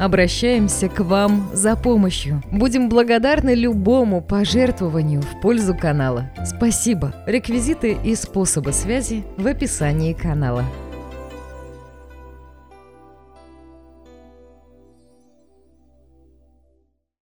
Обращаемся к вам за помощью. Будем благодарны любому пожертвованию в пользу канала. Спасибо. Реквизиты и способы связи в описании канала.